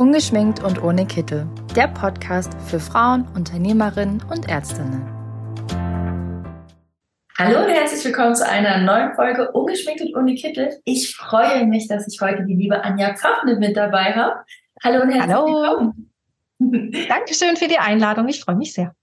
Ungeschminkt und ohne Kittel. Der Podcast für Frauen, Unternehmerinnen und Ärztinnen. Hallo und herzlich willkommen zu einer neuen Folge Ungeschminkt und ohne Kittel. Ich freue mich, dass ich heute die liebe Anja Pfaffner mit dabei habe. Hallo und herzlich Hallo. willkommen. Dankeschön für die Einladung. Ich freue mich sehr.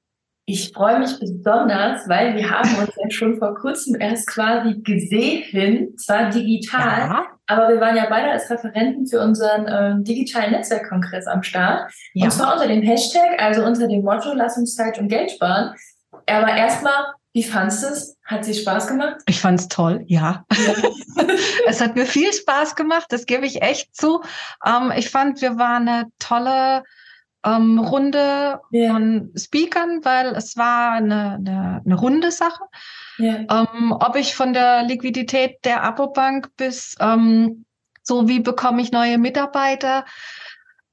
Ich freue mich besonders, weil wir haben uns ja schon vor kurzem erst quasi gesehen, zwar digital, ja. Aber wir waren ja beide als Referenten für unseren äh, digitalen Netzwerkkongress am Start. Ja. Und zwar unter dem Hashtag, also unter dem Motto Lass uns Zeit und Geld sparen. Aber erstmal, wie fandest du es? Hat sie Spaß gemacht? Ich fand es toll, ja. ja. es hat mir viel Spaß gemacht, das gebe ich echt zu. Ähm, ich fand, wir waren eine tolle ähm, Runde ja. von Speakern, weil es war eine, eine, eine runde Sache. Ja. Ähm, ob ich von der Liquidität der Abobank bis ähm, so, wie bekomme ich neue Mitarbeiter,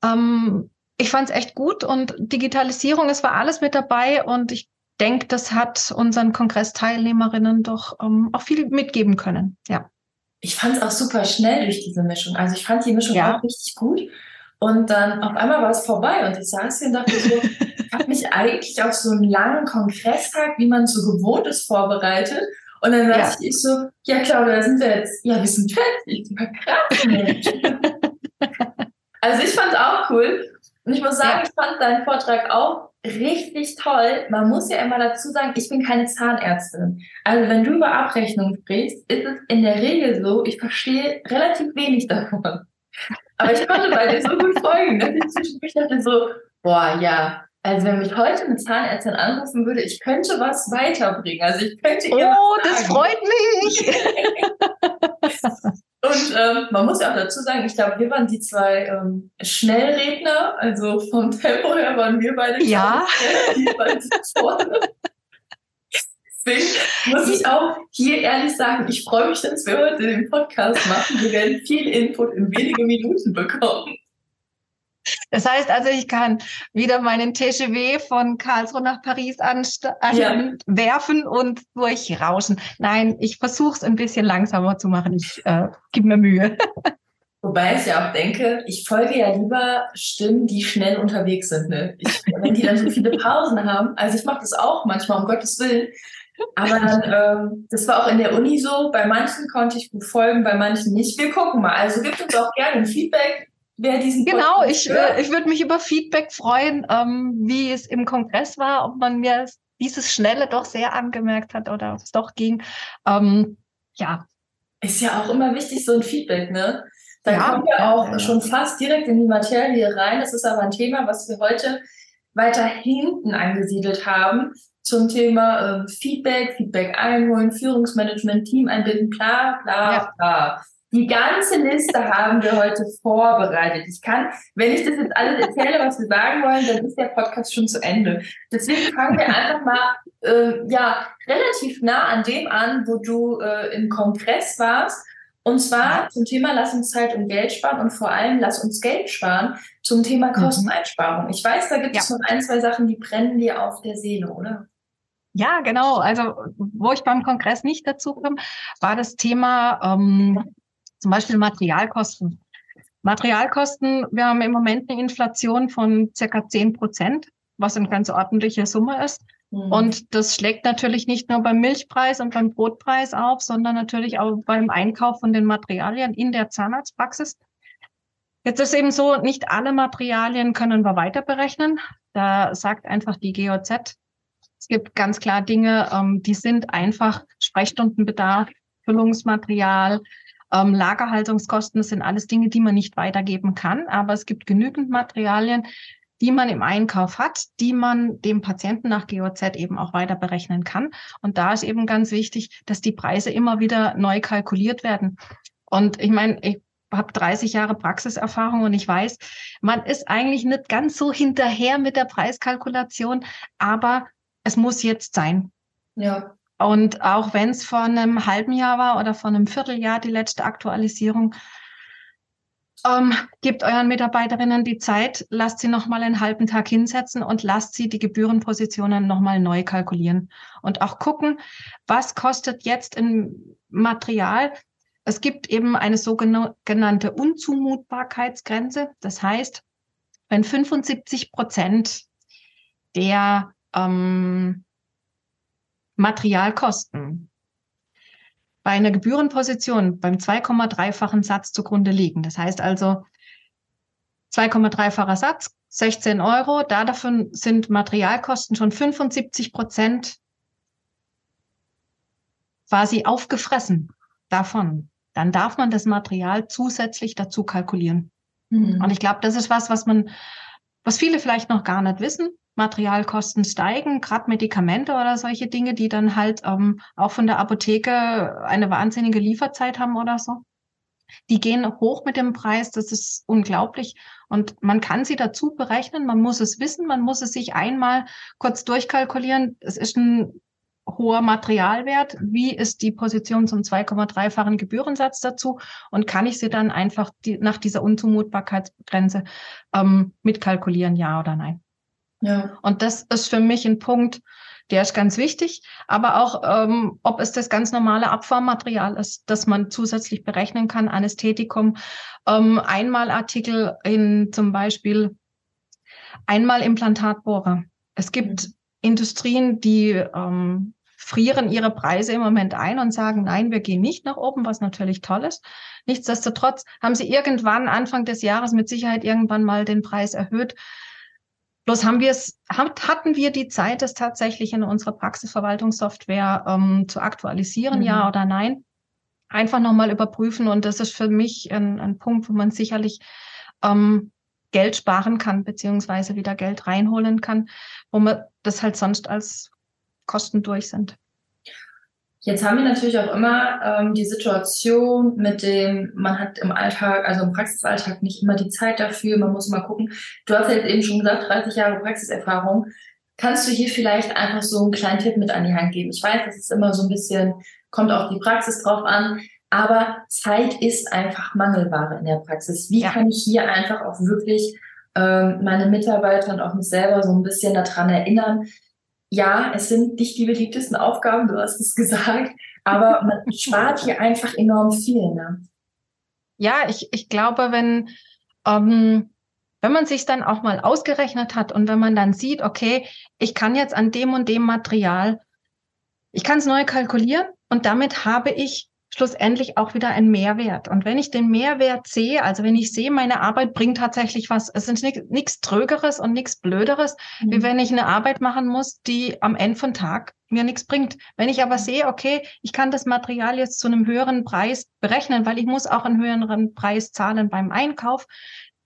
ähm, ich fand es echt gut und Digitalisierung, es war alles mit dabei und ich denke, das hat unseren Kongressteilnehmerinnen doch ähm, auch viel mitgeben können. Ja. Ich fand es auch super schnell durch diese Mischung. Also ich fand die Mischung ja. auch richtig gut. Und dann auf einmal war es vorbei und ich saß hier und dachte so, ich habe mich eigentlich auf so einen langen Kongresstag, wie man so gewohnt ist, vorbereitet. Und dann dachte ja. ich so, ja Claudia, da sind wir jetzt, ja, wir sind fertig. Krass, Mensch. also ich fand es auch cool. Und ich muss sagen, ja. ich fand deinen Vortrag auch richtig toll. Man muss ja immer dazu sagen, ich bin keine Zahnärztin. Also wenn du über Abrechnung sprichst, ist es in der Regel so, ich verstehe relativ wenig davon. Aber ich konnte bei dir so gut folgen, dass ich zwischendurch dachte so, boah, ja, also wenn mich heute eine Zahnärztin anrufen würde, ich könnte was weiterbringen. Also ich könnte ihr Oh, das freut mich. Und ähm, man muss ja auch dazu sagen, ich glaube, wir waren die zwei ähm, Schnellredner, also vom Tempo her waren wir beide ja. vorne. Muss ich auch hier ehrlich sagen, ich freue mich, dass wir heute den Podcast machen. Wir werden viel Input in wenige Minuten bekommen. Das heißt also, ich kann wieder meinen TGW von Karlsruhe nach Paris anwerfen ja. und durchrauschen. Nein, ich versuche es ein bisschen langsamer zu machen. Ich äh, gebe mir Mühe. Wobei ich ja auch denke, ich folge ja lieber Stimmen, die schnell unterwegs sind. Ne? Ich, wenn die dann so viele Pausen haben, also ich mache das auch manchmal, um Gottes Willen, aber dann, ähm, das war auch in der Uni so. Bei manchen konnte ich gut folgen, bei manchen nicht. Wir gucken mal. Also gibt uns auch gerne ein Feedback, wer diesen Genau, ich, äh, ich würde mich über Feedback freuen, ähm, wie es im Kongress war, ob man mir dieses Schnelle doch sehr angemerkt hat oder ob es doch ging. Ähm, ja. Ist ja auch immer wichtig, so ein Feedback, ne? Da ja, kommen wir auch ja. schon fast direkt in die Materie rein. Das ist aber ein Thema, was wir heute weiter hinten angesiedelt haben zum Thema äh, Feedback, Feedback einholen, Führungsmanagement, Team einbinden, bla bla ja. bla. Die ganze Liste haben wir heute vorbereitet. Ich kann, wenn ich das jetzt alles erzähle, was wir sagen wollen, dann ist der Podcast schon zu Ende. Deswegen fangen wir einfach mal äh, ja relativ nah an dem an, wo du äh, im Kongress warst. Und zwar zum Thema Lass uns Zeit und Geld sparen und vor allem Lass uns Geld sparen zum Thema mhm. Kosteneinsparung. Ich weiß, da gibt es noch ein, zwei Sachen, die brennen dir auf der Seele, oder? Ja, genau. Also wo ich beim Kongress nicht dazu kam, war das Thema ähm, zum Beispiel Materialkosten. Materialkosten, wir haben im Moment eine Inflation von circa zehn Prozent, was eine ganz ordentliche Summe ist. Mhm. Und das schlägt natürlich nicht nur beim Milchpreis und beim Brotpreis auf, sondern natürlich auch beim Einkauf von den Materialien in der Zahnarztpraxis. Jetzt ist eben so, nicht alle Materialien können wir weiter berechnen. Da sagt einfach die GOZ, es gibt ganz klar Dinge, ähm, die sind einfach Sprechstundenbedarf, Füllungsmaterial, ähm, Lagerhaltungskosten, das sind alles Dinge, die man nicht weitergeben kann. Aber es gibt genügend Materialien, die man im Einkauf hat, die man dem Patienten nach GOZ eben auch weiter berechnen kann. Und da ist eben ganz wichtig, dass die Preise immer wieder neu kalkuliert werden. Und ich meine, ich habe 30 Jahre Praxiserfahrung und ich weiß, man ist eigentlich nicht ganz so hinterher mit der Preiskalkulation, aber es muss jetzt sein. Ja. Und auch wenn es vor einem halben Jahr war oder vor einem Vierteljahr die letzte Aktualisierung, ähm, gebt euren Mitarbeiterinnen die Zeit, lasst sie nochmal einen halben Tag hinsetzen und lasst sie die Gebührenpositionen nochmal neu kalkulieren. Und auch gucken, was kostet jetzt ein Material. Es gibt eben eine sogenannte Unzumutbarkeitsgrenze. Das heißt, wenn 75 Prozent der ähm, Materialkosten bei einer Gebührenposition beim 2,3-fachen Satz zugrunde liegen. Das heißt also 2,3-facher Satz, 16 Euro. Da davon sind Materialkosten schon 75 Prozent quasi aufgefressen davon. Dann darf man das Material zusätzlich dazu kalkulieren. Mhm. Und ich glaube, das ist was, was man, was viele vielleicht noch gar nicht wissen. Materialkosten steigen, gerade Medikamente oder solche Dinge, die dann halt ähm, auch von der Apotheke eine wahnsinnige Lieferzeit haben oder so. Die gehen hoch mit dem Preis, das ist unglaublich. Und man kann sie dazu berechnen, man muss es wissen, man muss es sich einmal kurz durchkalkulieren. Es ist ein hoher Materialwert, wie ist die Position zum 2,3-fachen Gebührensatz dazu und kann ich sie dann einfach die, nach dieser Unzumutbarkeitsgrenze ähm, mitkalkulieren, ja oder nein? Ja. Und das ist für mich ein Punkt, der ist ganz wichtig, aber auch, ähm, ob es das ganz normale Abfahrmaterial ist, das man zusätzlich berechnen kann, Anästhetikum, ähm, Einmalartikel in zum Beispiel einmal Implantatbohrer. Es gibt mhm. Industrien, die ähm, frieren ihre Preise im Moment ein und sagen, nein, wir gehen nicht nach oben, was natürlich toll ist. Nichtsdestotrotz haben sie irgendwann Anfang des Jahres mit Sicherheit irgendwann mal den Preis erhöht. Bloß haben wir es, hatten wir die Zeit, es tatsächlich in unserer Praxisverwaltungssoftware ähm, zu aktualisieren, mhm. ja oder nein? Einfach nochmal überprüfen. Und das ist für mich ein, ein Punkt, wo man sicherlich ähm, Geld sparen kann, beziehungsweise wieder Geld reinholen kann, wo man das halt sonst als Kosten durch sind. Jetzt haben wir natürlich auch immer ähm, die Situation mit dem, man hat im Alltag, also im Praxisalltag nicht immer die Zeit dafür, man muss mal gucken. Du hast ja jetzt eben schon gesagt, 30 Jahre Praxiserfahrung. Kannst du hier vielleicht einfach so einen kleinen Tipp mit an die Hand geben? Ich weiß, das ist immer so ein bisschen, kommt auf die Praxis drauf an, aber Zeit ist einfach Mangelware in der Praxis. Wie ja. kann ich hier einfach auch wirklich ähm, meine Mitarbeiter und auch mich selber so ein bisschen daran erinnern, ja, es sind nicht die beliebtesten Aufgaben, du hast es gesagt, aber man spart hier einfach enorm viel. Ne? Ja, ich, ich glaube, wenn, ähm, wenn man sich dann auch mal ausgerechnet hat und wenn man dann sieht, okay, ich kann jetzt an dem und dem Material, ich kann es neu kalkulieren und damit habe ich schlussendlich auch wieder ein Mehrwert. Und wenn ich den Mehrwert sehe, also wenn ich sehe, meine Arbeit bringt tatsächlich was, es ist nichts Trögeres und nichts Blöderes, mhm. wie wenn ich eine Arbeit machen muss, die am Ende von Tag mir nichts bringt. Wenn ich aber sehe, okay, ich kann das Material jetzt zu einem höheren Preis berechnen, weil ich muss auch einen höheren Preis zahlen beim Einkauf,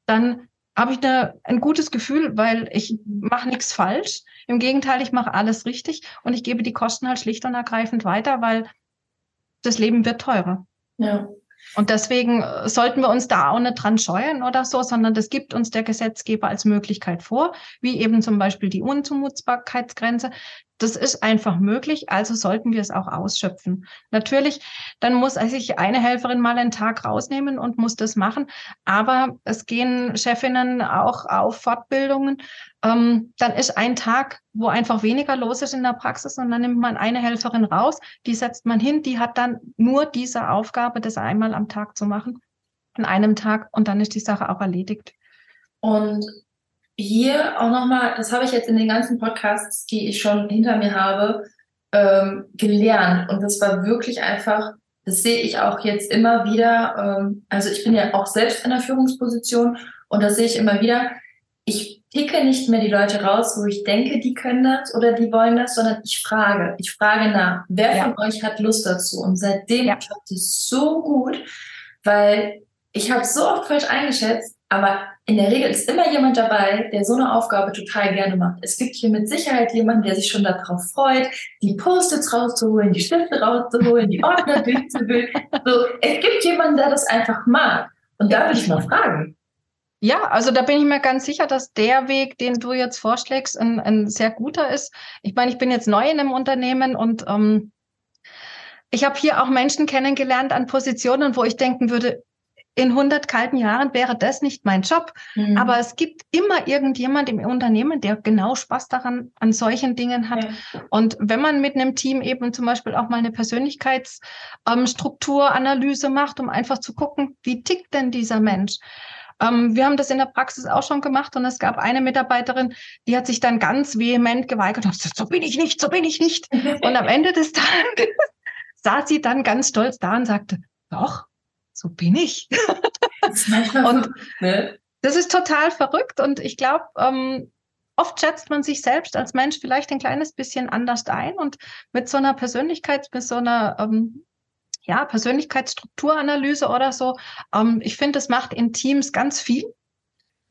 dann habe ich eine, ein gutes Gefühl, weil ich mache nichts falsch. Im Gegenteil, ich mache alles richtig und ich gebe die Kosten halt schlicht und ergreifend weiter, weil das Leben wird teurer. Ja. Und deswegen äh, sollten wir uns da auch nicht dran scheuen oder so, sondern das gibt uns der Gesetzgeber als Möglichkeit vor, wie eben zum Beispiel die Unzumutbarkeitsgrenze. Das ist einfach möglich, also sollten wir es auch ausschöpfen. Natürlich, dann muss sich eine Helferin mal einen Tag rausnehmen und muss das machen, aber es gehen Chefinnen auch auf Fortbildungen. Ähm, dann ist ein Tag, wo einfach weniger los ist in der Praxis und dann nimmt man eine Helferin raus, die setzt man hin, die hat dann nur diese Aufgabe, das einmal am Tag zu machen, an einem Tag und dann ist die Sache auch erledigt. Und hier auch nochmal, das habe ich jetzt in den ganzen Podcasts, die ich schon hinter mir habe, ähm, gelernt. Und das war wirklich einfach, das sehe ich auch jetzt immer wieder. Ähm, also ich bin ja auch selbst in der Führungsposition und das sehe ich immer wieder. Ich picke nicht mehr die Leute raus, wo ich denke, die können das oder die wollen das, sondern ich frage. Ich frage nach, wer ja. von euch hat Lust dazu? Und seitdem ja. klappt es so gut, weil ich habe so oft falsch eingeschätzt, aber in der Regel ist immer jemand dabei, der so eine Aufgabe total gerne macht. Es gibt hier mit Sicherheit jemanden, der sich schon darauf freut, die Post-its rauszuholen, die Stifte rauszuholen, die Ordner durchzuwühlen. So, es gibt jemanden, der das einfach mag. Und da würde ich mal fragen. Ja, also da bin ich mir ganz sicher, dass der Weg, den du jetzt vorschlägst, ein, ein sehr guter ist. Ich meine, ich bin jetzt neu in einem Unternehmen und ähm, ich habe hier auch Menschen kennengelernt an Positionen, wo ich denken würde, in 100 kalten Jahren wäre das nicht mein Job. Mhm. Aber es gibt immer irgendjemand im Unternehmen, der genau Spaß daran, an solchen Dingen hat. Ja. Und wenn man mit einem Team eben zum Beispiel auch mal eine Persönlichkeitsstrukturanalyse ähm, macht, um einfach zu gucken, wie tickt denn dieser Mensch? Ähm, wir haben das in der Praxis auch schon gemacht und es gab eine Mitarbeiterin, die hat sich dann ganz vehement geweigert und gesagt, so bin ich nicht, so bin ich nicht. und am Ende des Tages saß sie dann ganz stolz da und sagte, doch, so bin ich. Das und so, ne? das ist total verrückt und ich glaube, ähm, oft schätzt man sich selbst als Mensch vielleicht ein kleines bisschen anders ein und mit so einer Persönlichkeit, mit so einer ähm, ja, Persönlichkeitsstrukturanalyse oder so. Ähm, ich finde, das macht in Teams ganz viel.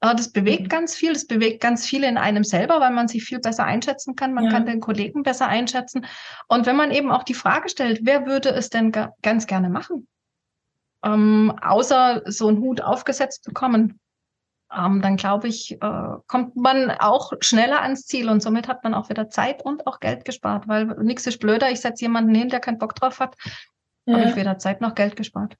Äh, das bewegt mhm. ganz viel, das bewegt ganz viel in einem selber, weil man sich viel besser einschätzen kann. Man ja. kann den Kollegen besser einschätzen. Und wenn man eben auch die Frage stellt, wer würde es denn ganz gerne machen? Ähm, außer so einen Hut aufgesetzt bekommen, ähm, dann glaube ich, äh, kommt man auch schneller ans Ziel und somit hat man auch wieder Zeit und auch Geld gespart, weil nichts ist blöder. Ich setze jemanden hin, der keinen Bock drauf hat, ja. habe ich weder Zeit noch Geld gespart.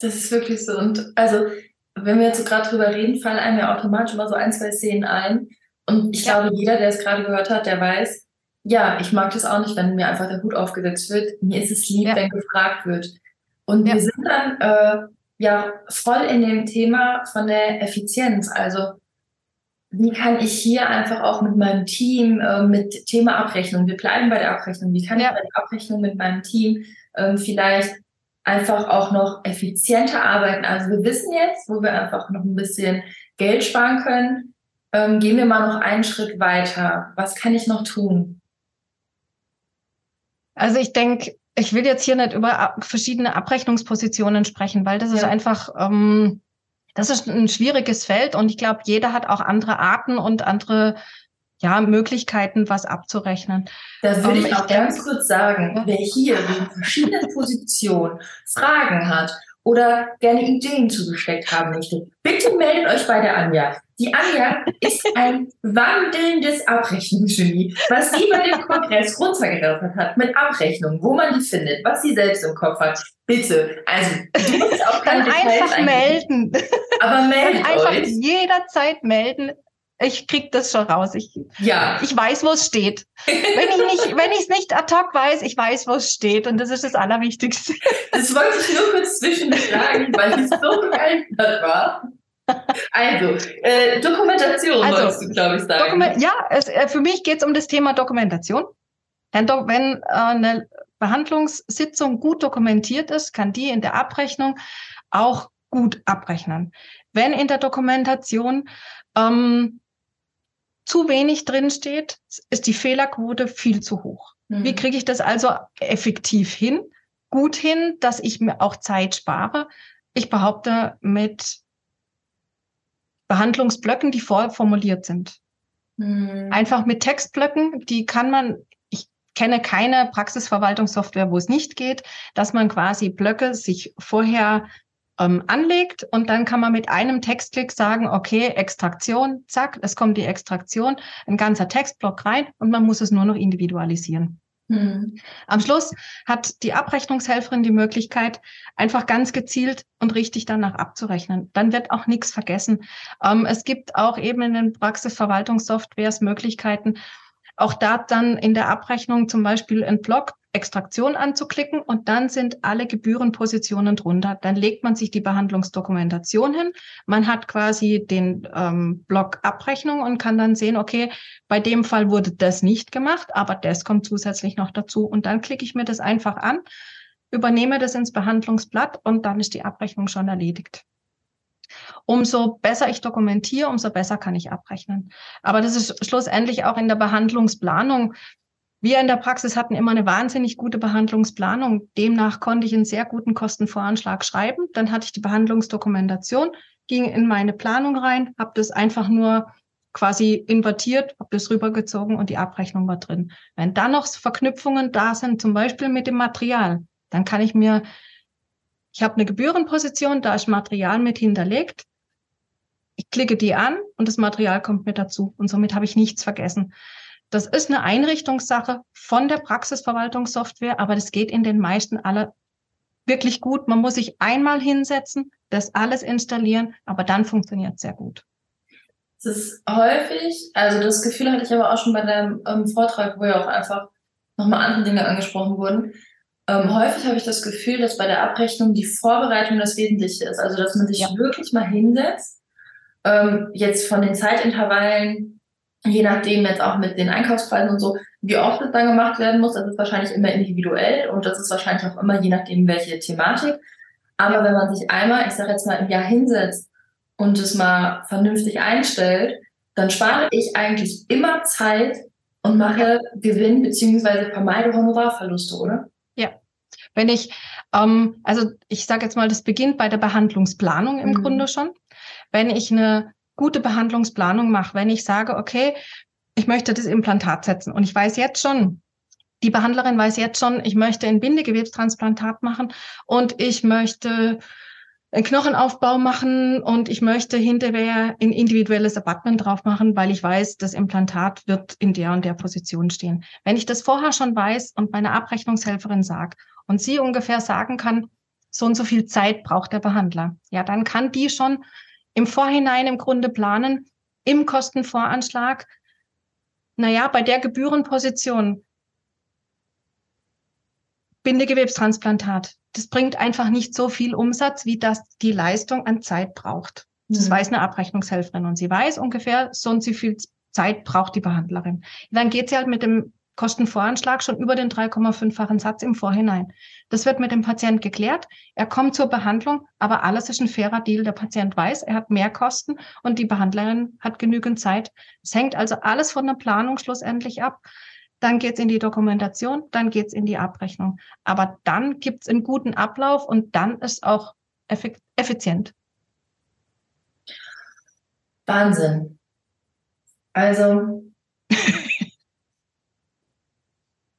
Das ist wirklich so. Und also, wenn wir jetzt so gerade drüber reden, fallen einem ja automatisch immer so ein, zwei Szenen ein. Und ich ja. glaube, jeder, der es gerade gehört hat, der weiß, ja, ich mag das auch nicht, wenn mir einfach der Hut aufgesetzt wird. Mir ist es lieb, ja. wenn gefragt wird. Und ja. wir sind dann äh, ja voll in dem Thema von der Effizienz. Also wie kann ich hier einfach auch mit meinem Team, äh, mit Thema Abrechnung, wir bleiben bei der Abrechnung, wie kann ja. ich bei der Abrechnung mit meinem Team ähm, vielleicht einfach auch noch effizienter arbeiten. Also wir wissen jetzt, wo wir einfach noch ein bisschen Geld sparen können. Ähm, gehen wir mal noch einen Schritt weiter. Was kann ich noch tun? Also ich denke, ich will jetzt hier nicht über verschiedene Abrechnungspositionen sprechen, weil das ja. ist einfach, ähm, das ist ein schwieriges Feld und ich glaube, jeder hat auch andere Arten und andere ja, Möglichkeiten, was abzurechnen. Da würde ähm, ich auch ich ganz kurz sagen, wer hier in verschiedenen Positionen Fragen hat oder gerne Ideen zugesteckt haben möchte, bitte meldet euch bei der Anja. Die Anja ist ein wandelndes Abrechnungsgenie, was sie bei dem Kongress runtergerattert hat mit Abrechnungen, wo man die findet, was sie selbst im Kopf hat. Bitte, also du musst auch keine Dann einfach melden. Aber meldet einfach euch. jederzeit melden. Ich krieg das schon raus. Ich, ja. ich weiß, wo es steht. Wenn ich nicht, wenn ich es nicht ad hoc weiß, ich weiß, wo es steht. Und das ist das Allerwichtigste. Das wollte ich nur kurz zwischendurch sagen, weil ich so begeistert war. Also, äh, Dokumentation also, wolltest du, glaube ich, sagen. Dokument ja, es, äh, für mich geht es um das Thema Dokumentation. Wenn, wenn äh, eine Behandlungssitzung gut dokumentiert ist, kann die in der Abrechnung auch gut abrechnen. Wenn in der Dokumentation ähm, zu wenig drinsteht, ist die Fehlerquote viel zu hoch. Mhm. Wie kriege ich das also effektiv hin? Gut hin, dass ich mir auch Zeit spare. Ich behaupte mit Behandlungsblöcken, die vorformuliert sind. Mhm. Einfach mit Textblöcken, die kann man, ich kenne keine Praxisverwaltungssoftware, wo es nicht geht, dass man quasi Blöcke sich vorher ähm, anlegt und dann kann man mit einem Textklick sagen, okay, Extraktion, zack, es kommt die Extraktion, ein ganzer Textblock rein und man muss es nur noch individualisieren. Mhm. Am Schluss hat die Abrechnungshelferin die Möglichkeit, einfach ganz gezielt und richtig danach abzurechnen. Dann wird auch nichts vergessen. Ähm, es gibt auch eben in den Praxisverwaltungssoftwares Möglichkeiten, auch da dann in der Abrechnung zum Beispiel ein Block Extraktion anzuklicken und dann sind alle Gebührenpositionen drunter. Dann legt man sich die Behandlungsdokumentation hin. Man hat quasi den ähm, Block Abrechnung und kann dann sehen, okay, bei dem Fall wurde das nicht gemacht, aber das kommt zusätzlich noch dazu. Und dann klicke ich mir das einfach an, übernehme das ins Behandlungsblatt und dann ist die Abrechnung schon erledigt. Umso besser ich dokumentiere, umso besser kann ich abrechnen. Aber das ist schlussendlich auch in der Behandlungsplanung wir in der Praxis hatten immer eine wahnsinnig gute Behandlungsplanung. Demnach konnte ich einen sehr guten Kostenvoranschlag schreiben. Dann hatte ich die Behandlungsdokumentation, ging in meine Planung rein, habe das einfach nur quasi invertiert, habe das rübergezogen und die Abrechnung war drin. Wenn dann noch Verknüpfungen da sind, zum Beispiel mit dem Material, dann kann ich mir, ich habe eine Gebührenposition, da ist Material mit hinterlegt. Ich klicke die an und das Material kommt mir dazu und somit habe ich nichts vergessen. Das ist eine Einrichtungssache von der Praxisverwaltungssoftware, aber das geht in den meisten alle wirklich gut. Man muss sich einmal hinsetzen, das alles installieren, aber dann funktioniert es sehr gut. Es ist häufig, also das Gefühl hatte ich aber auch schon bei deinem ähm, Vortrag, wo ja auch einfach nochmal andere Dinge angesprochen wurden. Ähm, häufig habe ich das Gefühl, dass bei der Abrechnung die Vorbereitung das Wesentliche ist. Also, dass man sich ja. wirklich mal hinsetzt ähm, jetzt von den Zeitintervallen, je nachdem jetzt auch mit den Einkaufspreisen und so, wie oft es dann gemacht werden muss, das ist wahrscheinlich immer individuell und das ist wahrscheinlich auch immer je nachdem, welche Thematik. Aber wenn man sich einmal, ich sage jetzt mal, im Jahr hinsetzt und es mal vernünftig einstellt, dann spare ich eigentlich immer Zeit und mache Gewinn beziehungsweise vermeide Honorarverluste, oder? Ja. Wenn ich, ähm, also ich sage jetzt mal, das beginnt bei der Behandlungsplanung im mhm. Grunde schon. Wenn ich eine gute Behandlungsplanung mache, wenn ich sage, okay, ich möchte das Implantat setzen und ich weiß jetzt schon, die Behandlerin weiß jetzt schon, ich möchte ein Bindegewebstransplantat machen und ich möchte einen Knochenaufbau machen und ich möchte hinterher ein individuelles Abattement drauf machen, weil ich weiß, das Implantat wird in der und der Position stehen. Wenn ich das vorher schon weiß und meine Abrechnungshelferin sagt und sie ungefähr sagen kann, so und so viel Zeit braucht der Behandler, ja, dann kann die schon im Vorhinein im Grunde planen, im Kostenvoranschlag, naja, bei der Gebührenposition, Bindegewebstransplantat, das bringt einfach nicht so viel Umsatz, wie das die Leistung an Zeit braucht. Das mhm. weiß eine Abrechnungshelferin und sie weiß ungefähr, so und so viel Zeit braucht die Behandlerin. Dann geht sie halt mit dem Kostenvoranschlag schon über den 3,5-fachen Satz im Vorhinein. Das wird mit dem Patient geklärt. Er kommt zur Behandlung, aber alles ist ein fairer Deal. Der Patient weiß, er hat mehr Kosten und die Behandlerin hat genügend Zeit. Es hängt also alles von der Planung schlussendlich ab. Dann geht's in die Dokumentation, dann geht's in die Abrechnung. Aber dann gibt's einen guten Ablauf und dann ist auch effizient. Wahnsinn. Also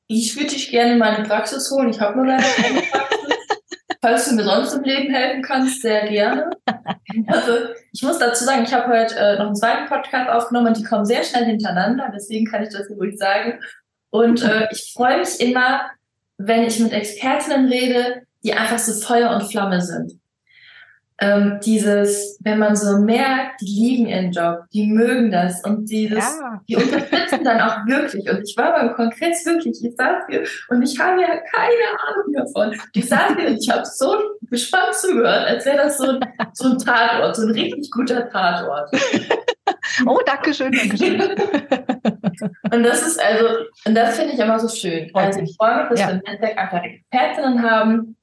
ich würde dich gerne in meine Praxis holen. Ich habe nur leider keine Praxis. Falls du mir sonst im Leben helfen kannst, sehr gerne. Also ich muss dazu sagen, ich habe heute äh, noch einen zweiten Podcast aufgenommen und die kommen sehr schnell hintereinander. Deswegen kann ich das hier ruhig sagen. Und äh, ich freue mich immer, wenn ich mit Expertinnen rede, die einfach so Feuer und Flamme sind ähm, dieses, wenn man so merkt, die lieben ihren Job, die mögen das und dieses, ja. die unterstützen dann auch wirklich. Und ich war beim Kongress wirklich, ich saß hier und ich habe ja keine Ahnung davon. Ich saß hier und ich habe so gespannt zugehört, als wäre das so ein, so ein Tatort, so ein richtig guter Tatort. Oh, danke schön, danke schön. und das ist also, und das finde ich immer so schön. Also ich freue mich, dass ja. wir im Netzwerk einfach Expertinnen haben,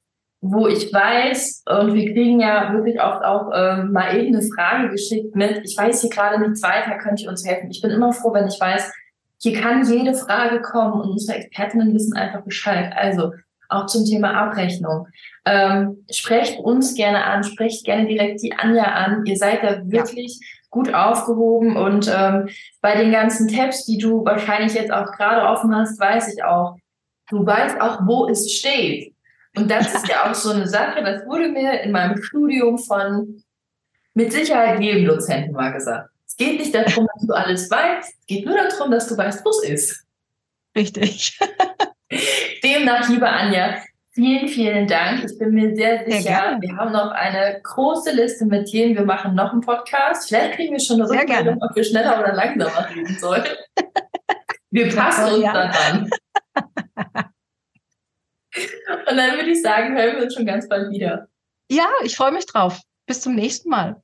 wo ich weiß, und wir kriegen ja wirklich oft auch ähm, mal eben eine Frage geschickt mit, ich weiß hier gerade nichts weiter, könnt ihr uns helfen? Ich bin immer froh, wenn ich weiß, hier kann jede Frage kommen und unsere Expertinnen wissen einfach Bescheid. Also auch zum Thema Abrechnung. Ähm, sprecht uns gerne an, sprecht gerne direkt die Anja an. Ihr seid da wirklich ja. gut aufgehoben und ähm, bei den ganzen Tabs, die du wahrscheinlich jetzt auch gerade offen hast, weiß ich auch, du weißt auch, wo es steht. Und das ist ja auch so eine Sache, das wurde mir in meinem Studium von mit Sicherheit jedem Dozenten mal gesagt. Es geht nicht darum, dass du alles weißt, es geht nur darum, dass du weißt, wo es ist. Richtig. Demnach, liebe Anja, vielen, vielen Dank. Ich bin mir sehr sicher, sehr wir haben noch eine große Liste mit Themen. Wir machen noch einen Podcast. Vielleicht kriegen wir schon eine Rückmeldung, ob wir schneller oder langsamer reden sollen. Wir passen uns ja. daran. Und dann würde ich sagen, hören wir uns schon ganz bald wieder. Ja, ich freue mich drauf. Bis zum nächsten Mal.